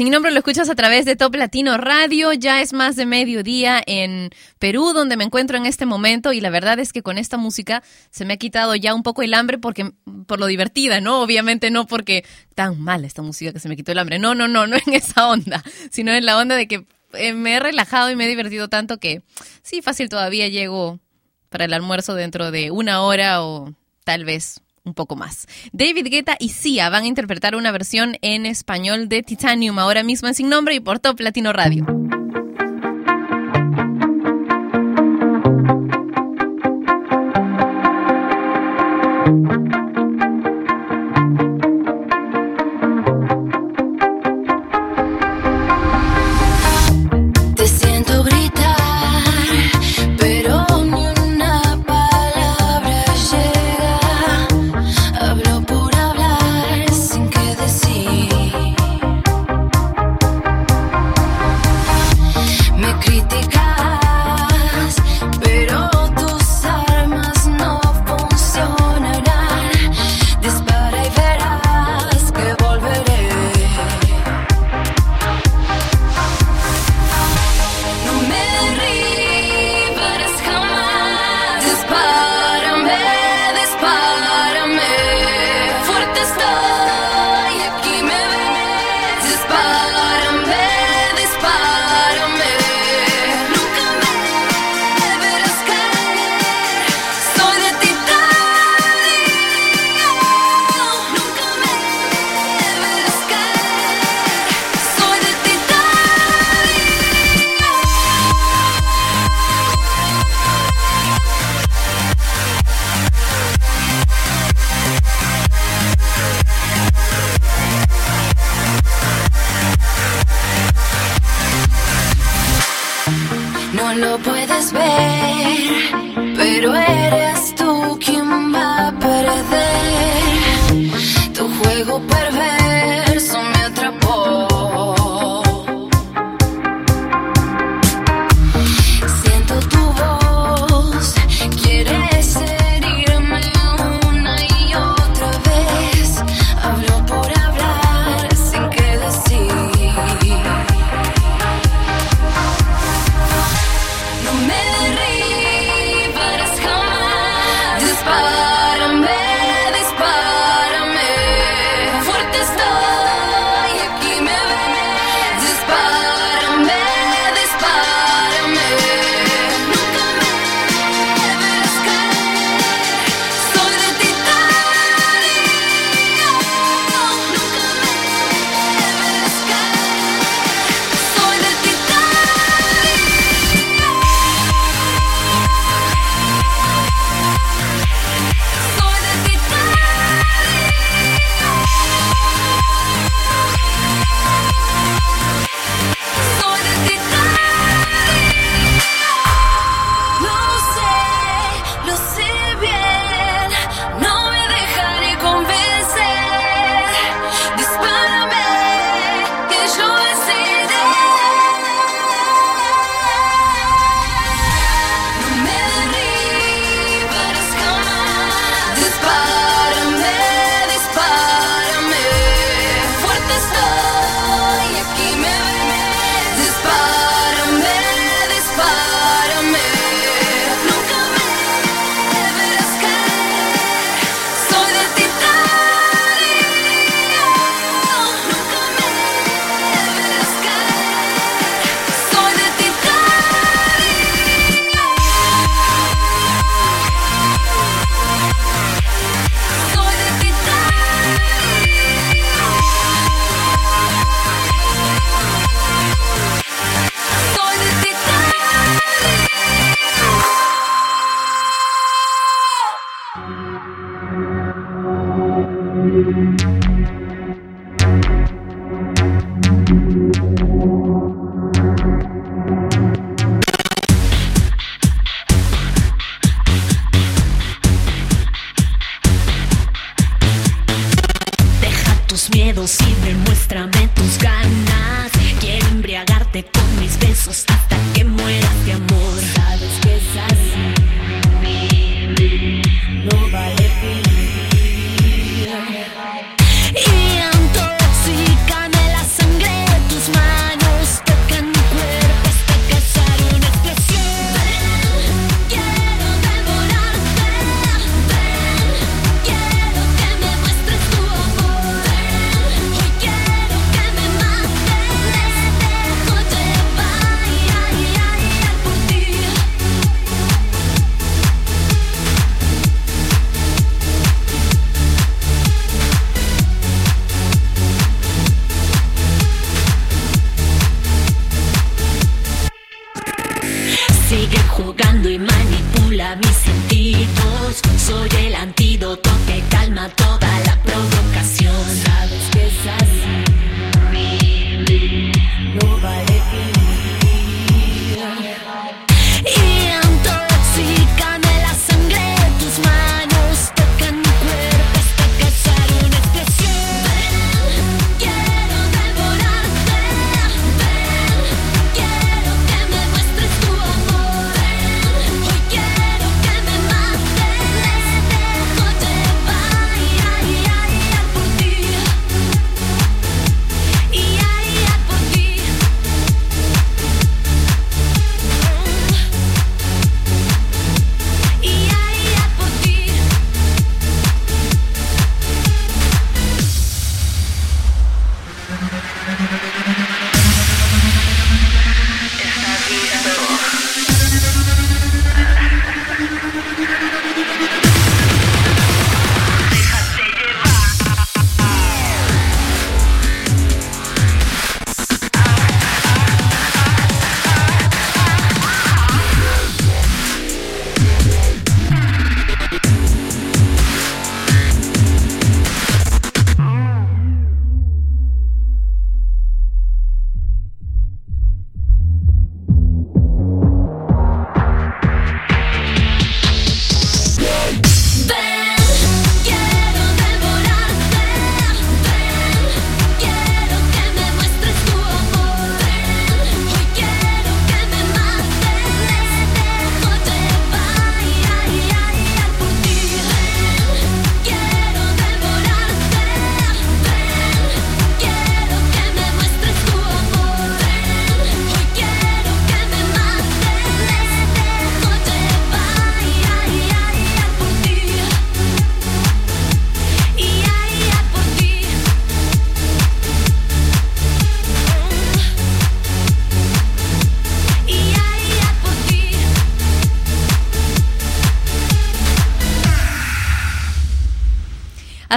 Sin Nombre lo escuchas a través de Top Latino Radio. Ya es más de mediodía en Perú, donde me encuentro en este momento. Y la verdad es que con esta música se me ha quitado ya un poco el hambre porque por lo divertida, ¿no? Obviamente no porque tan mal esta música que se me quitó el hambre. No, no, no, no en esa onda, sino en la onda de que eh, me he relajado y me he divertido tanto que sí, fácil todavía llego para el almuerzo dentro de una hora o tal vez un poco más. David Guetta y Sia van a interpretar una versión en español de Titanium ahora mismo en Sin Nombre y por Top Latino Radio.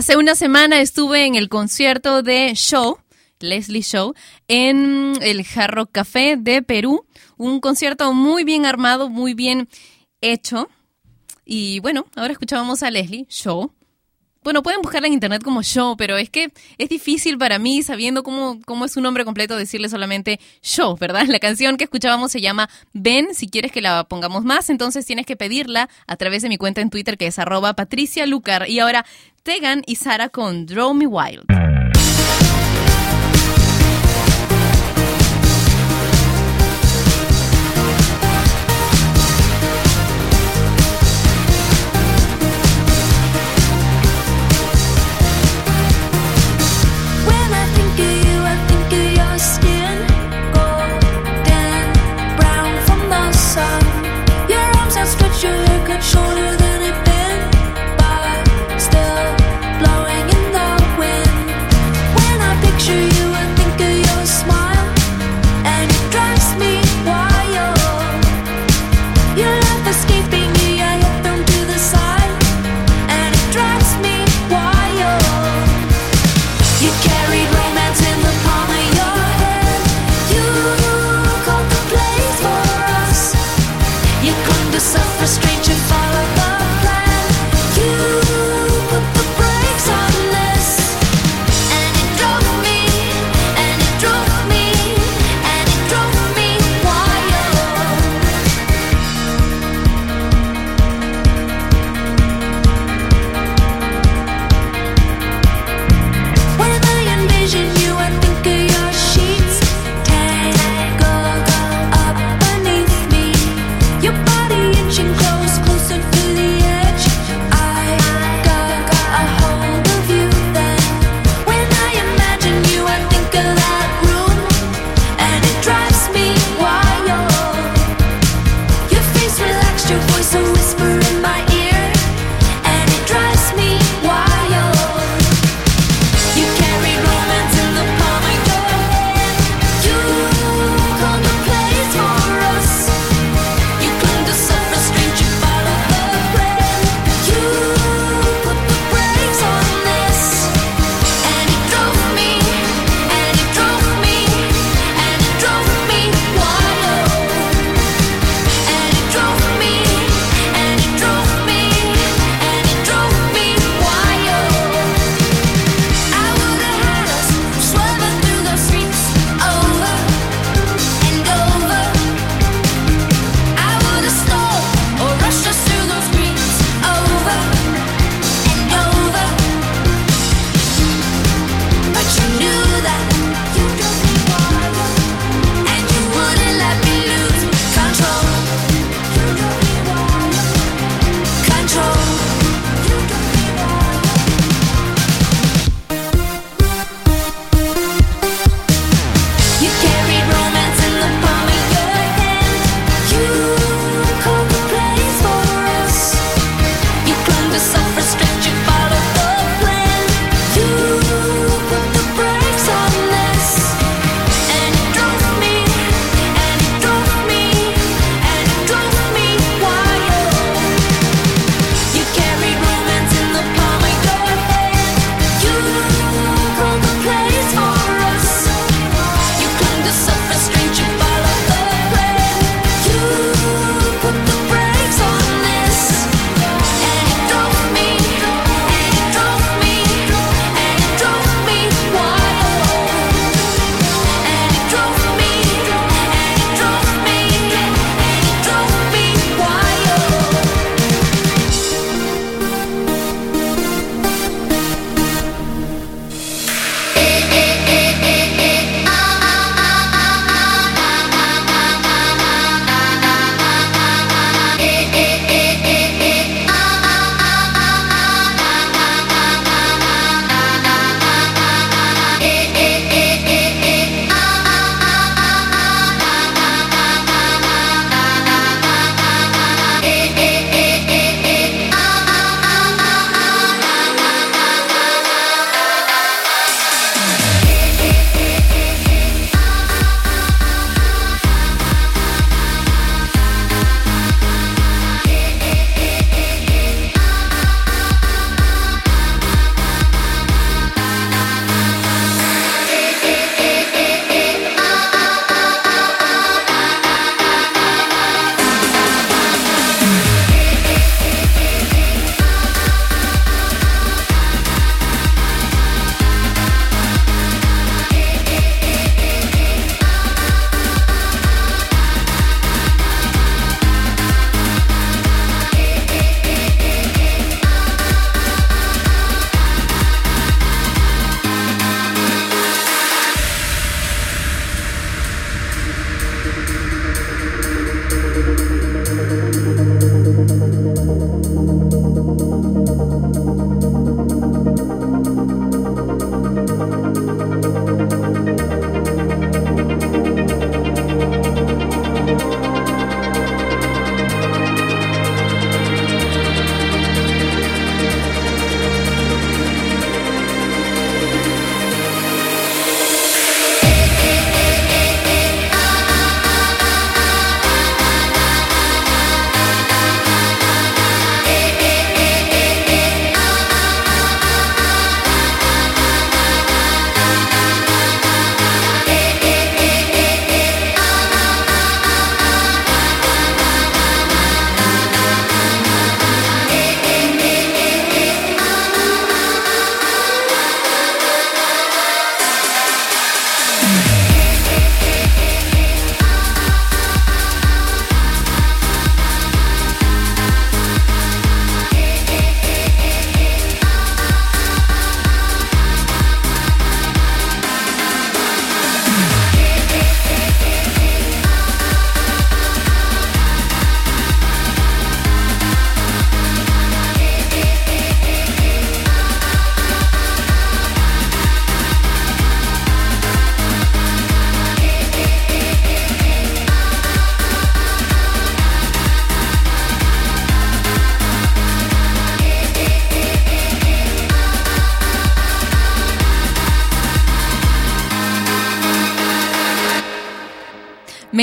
Hace una semana estuve en el concierto de Show, Leslie Show, en el Jarro Café de Perú. Un concierto muy bien armado, muy bien hecho. Y bueno, ahora escuchábamos a Leslie Show bueno, pueden buscarla en internet como yo, pero es que es difícil para mí, sabiendo cómo, cómo es su nombre completo, decirle solamente yo, ¿verdad? La canción que escuchábamos se llama Ben. Si quieres que la pongamos más, entonces tienes que pedirla a través de mi cuenta en Twitter, que es arroba patricialucar. Y ahora, Tegan y Sara con Draw Me Wild. 说里。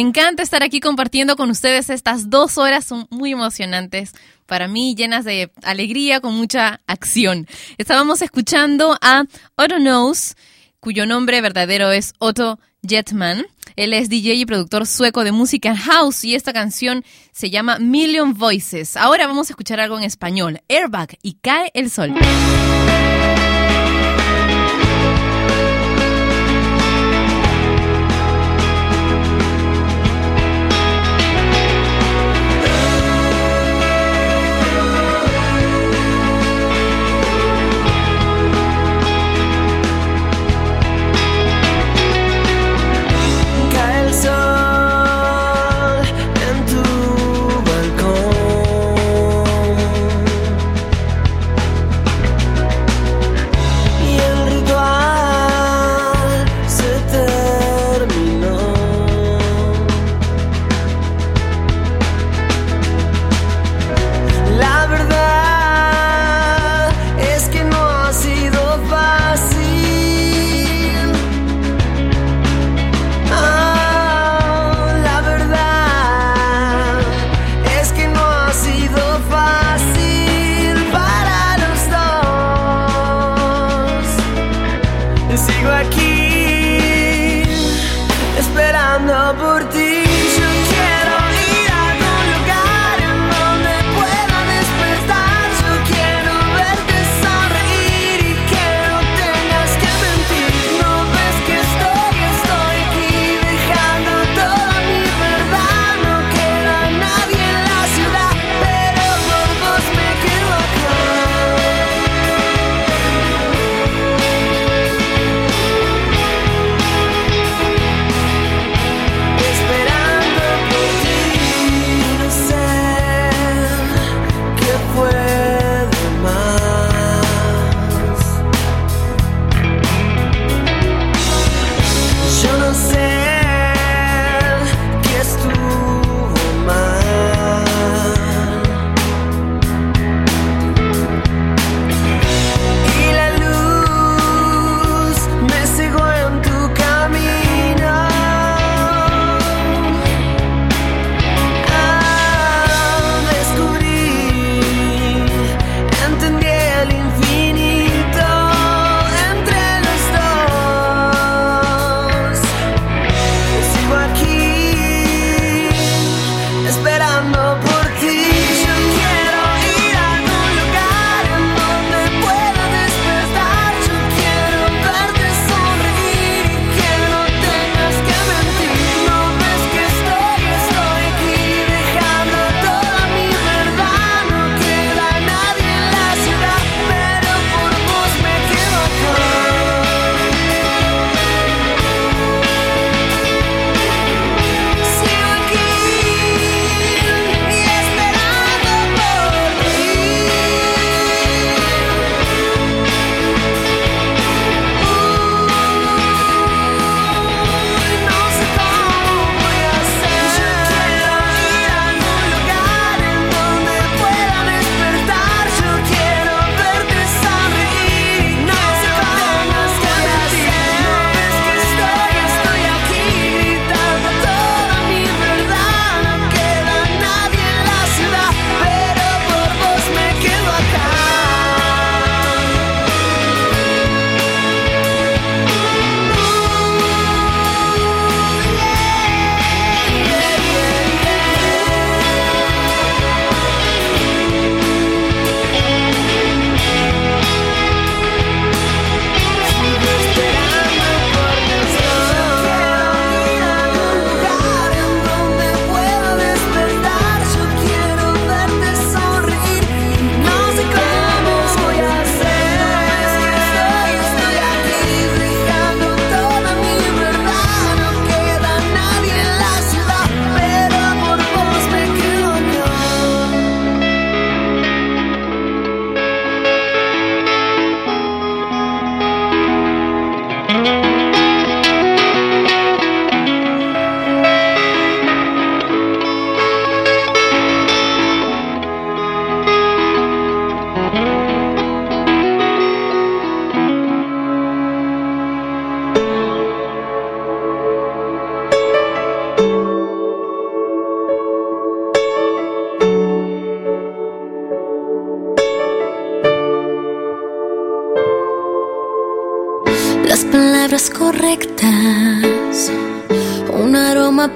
Encanta estar aquí compartiendo con ustedes estas dos horas, son muy emocionantes para mí, llenas de alegría, con mucha acción. Estábamos escuchando a Otto Knows, cuyo nombre verdadero es Otto Jetman. Él es DJ y productor sueco de música house y esta canción se llama Million Voices. Ahora vamos a escuchar algo en español, Airbag y Cae el Sol.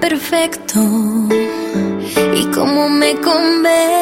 perfecto. Y cómo me convence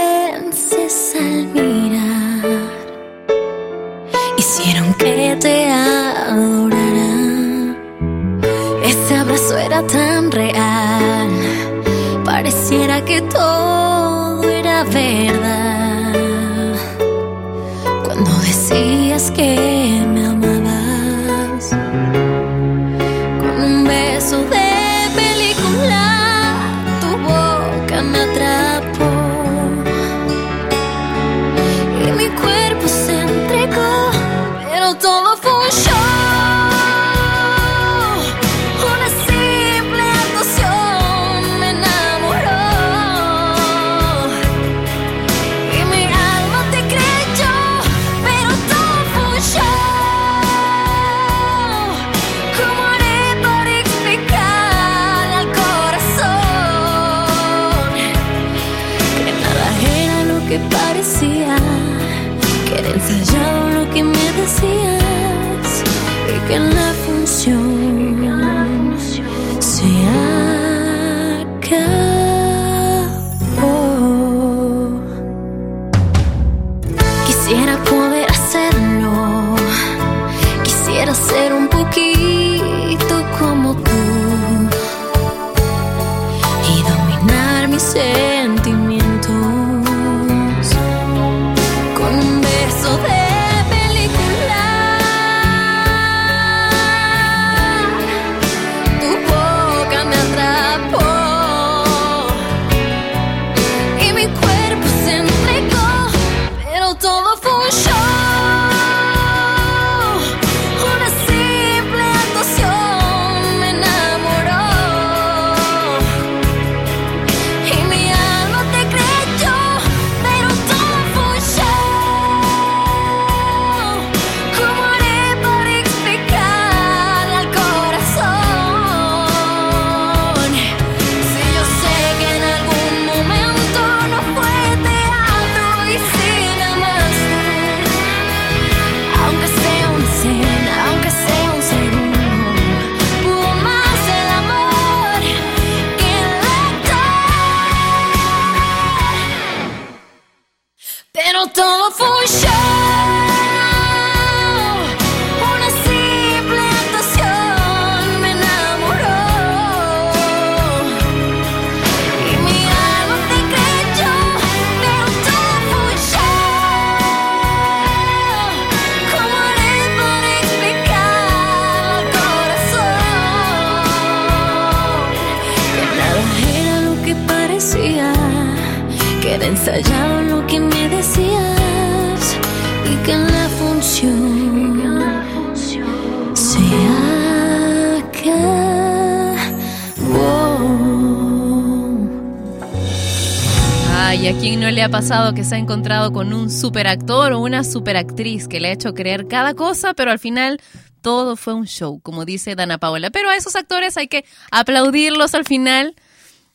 y a quien no le ha pasado que se ha encontrado con un superactor o una superactriz que le ha hecho creer cada cosa, pero al final todo fue un show, como dice Dana Paola. Pero a esos actores hay que aplaudirlos al final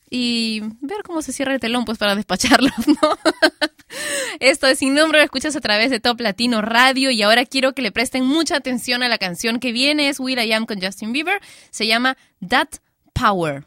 y ver cómo se cierra el telón, pues para despacharlos, ¿no? Esto es Sin Nombre, lo escuchas a través de Top Latino Radio y ahora quiero que le presten mucha atención a la canción que viene, es Will I Am con Justin Bieber, se llama That Power.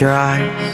Your eyes.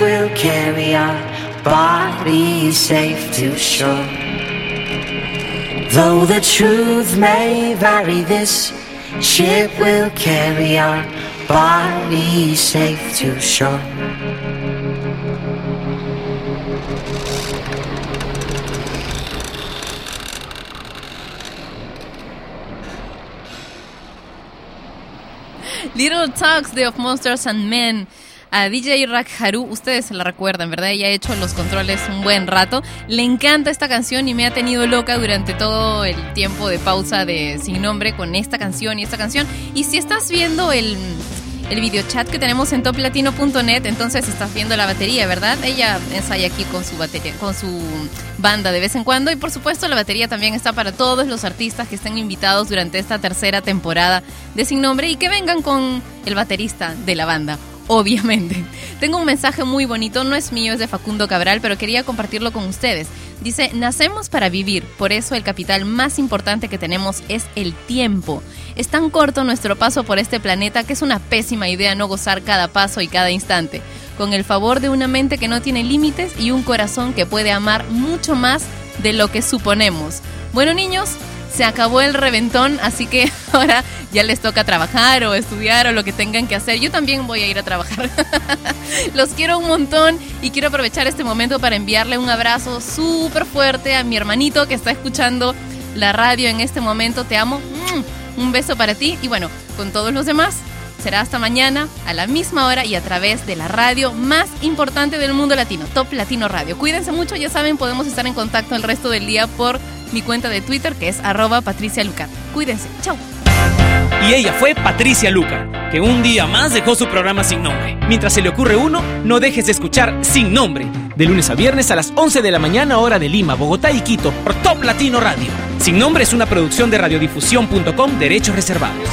will carry our bodies safe to shore. Though the truth may vary, this ship will carry our bodies safe to shore. Little Talks de Of Monsters and Men. A DJ Rack Haru, ustedes se la recuerdan, ¿verdad? Ella ha hecho los controles un buen rato. Le encanta esta canción y me ha tenido loca durante todo el tiempo de pausa de Sin Nombre con esta canción y esta canción. Y si estás viendo el, el videochat que tenemos en toplatino.net, entonces estás viendo la batería, ¿verdad? Ella ensaya aquí con su batería, con su banda de vez en cuando y por supuesto la batería también está para todos los artistas que estén invitados durante esta tercera temporada de Sin Nombre y que vengan con el baterista de la banda. Obviamente. Tengo un mensaje muy bonito, no es mío, es de Facundo Cabral, pero quería compartirlo con ustedes. Dice, nacemos para vivir, por eso el capital más importante que tenemos es el tiempo. Es tan corto nuestro paso por este planeta que es una pésima idea no gozar cada paso y cada instante. Con el favor de una mente que no tiene límites y un corazón que puede amar mucho más de lo que suponemos. Bueno niños, se acabó el reventón, así que ahora ya les toca trabajar o estudiar o lo que tengan que hacer. Yo también voy a ir a trabajar. Los quiero un montón y quiero aprovechar este momento para enviarle un abrazo súper fuerte a mi hermanito que está escuchando la radio en este momento. Te amo. Mm, Un beso para ti y bueno, con todos los demás. Será hasta mañana a la misma hora y a través de la radio más importante del mundo latino, Top Latino Radio. Cuídense mucho, ya saben, podemos estar en contacto el resto del día por mi cuenta de Twitter que es arroba Patricia Lucar. Cuídense, chao. Y ella fue Patricia Luca, que un día más dejó su programa sin nombre. Mientras se le ocurre uno, no dejes de escuchar Sin Nombre, de lunes a viernes a las 11 de la mañana hora de Lima, Bogotá y Quito, por Top Latino Radio. Sin Nombre es una producción de radiodifusión.com, derechos reservados.